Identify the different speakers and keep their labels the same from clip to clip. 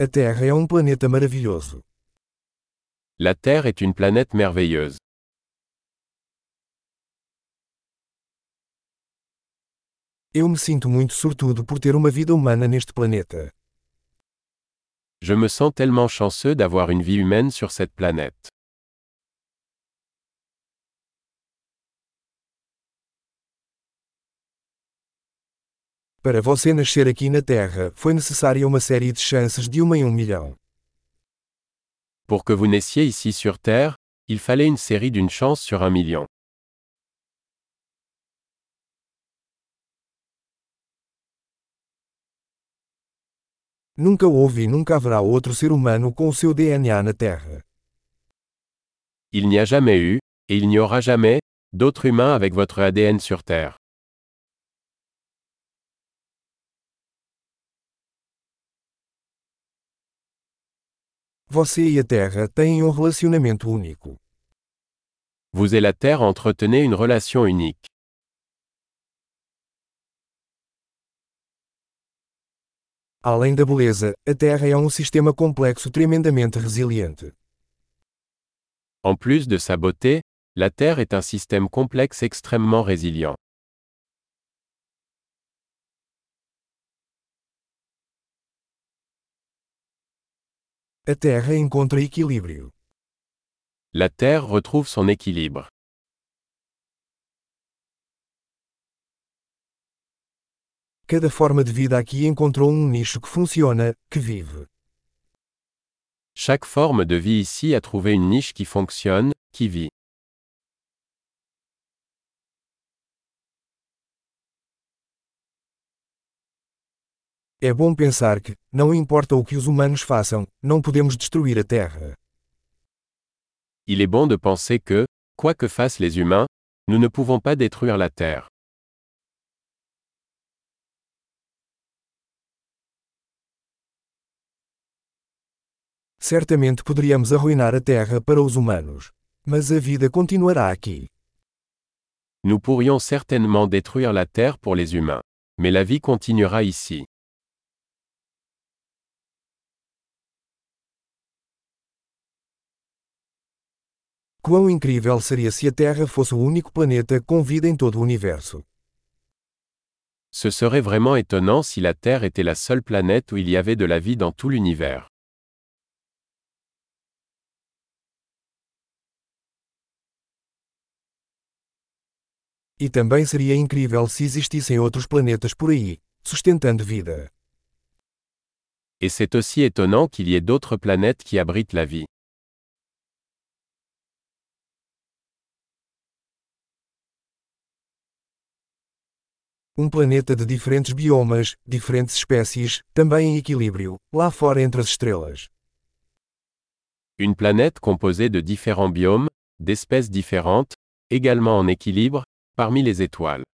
Speaker 1: A Terra é um planeta maravilhoso.
Speaker 2: La Terre est une planète merveilleuse.
Speaker 1: Eu me sinto muito sortudo por ter uma vida humana neste planeta.
Speaker 2: Je me sens tellement chanceux d'avoir une vie humaine sur cette planète.
Speaker 1: Para você nascer aqui na Terra, foi necessária uma série de chances de uma em um milhão.
Speaker 2: Pour que vous naissiez ici sur Terre, il fallait une série d'une chance sur un million.
Speaker 1: Nunca houve e nunca haverá outro ser humano com o seu DNA na Terra.
Speaker 2: Il n'y a jamais eu, et il n'y aura jamais, d'autres humains avec votre ADN sur Terre.
Speaker 1: Você e a Terra têm um relacionamento único.
Speaker 2: Vous et la Terre entretenez une relation unique.
Speaker 1: Além da beleza, a Terra é um sistema complexo tremendamente resiliente.
Speaker 2: En plus de sa beauté, la Terre est un système complexe extrêmement résilient.
Speaker 1: A Terra encontra equilíbrio.
Speaker 2: La Terre retrouve son équilibre.
Speaker 1: Cada forma de vida aqui encontrou um nicho que funciona, que vive.
Speaker 2: Chaque forme de vie ici a trouvé une niche qui fonctionne, qui vit.
Speaker 1: É bom pensar que, não importa o que os humanos façam, não podemos destruir a Terra.
Speaker 2: Il est bon de penser que, quoi que fassent les humains, nous ne pouvons pas détruire la Terre.
Speaker 1: Certamente poderíamos arruinar a Terra para os humanos. Mas a vida continuará aqui.
Speaker 2: Nous pourrions certainement détruire la Terre pour les humains. Mais la vie continuera ici.
Speaker 1: Quão incrível seria se a Terra fosse o único planeta com vida em todo o universo.
Speaker 2: Ce serait vraiment étonnant si la Terre était la seule planète où il y avait de la vie dans tout l'univers.
Speaker 1: E também seria incrível se existissem outros planetas por aí, sustentando vida.
Speaker 2: Et c'est aussi étonnant qu'il y ait d'autres planètes qui abritent la vie.
Speaker 1: Um planeta de diferentes biomas, diferentes espécies, também em equilíbrio, lá fora entre as estrelas.
Speaker 2: Une planète composée de différents biomes, d'espèces différentes, également en équilibre, parmi les étoiles.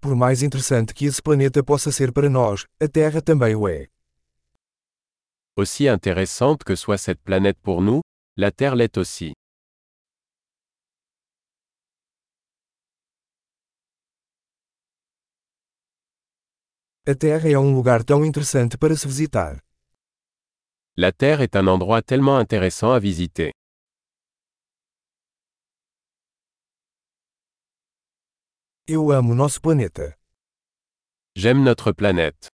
Speaker 1: Por mais interessante que esse planeta possa ser para nós, a Terra também o é.
Speaker 2: Aussi intéressante que soit cette planète pour nous, la Terre l'est aussi.
Speaker 1: A Terra é um lugar tão interessante para se visitar.
Speaker 2: La Terre est un endroit tellement intéressant à visiter.
Speaker 1: Eu amo nosso planeta.
Speaker 2: J'aime notre planète.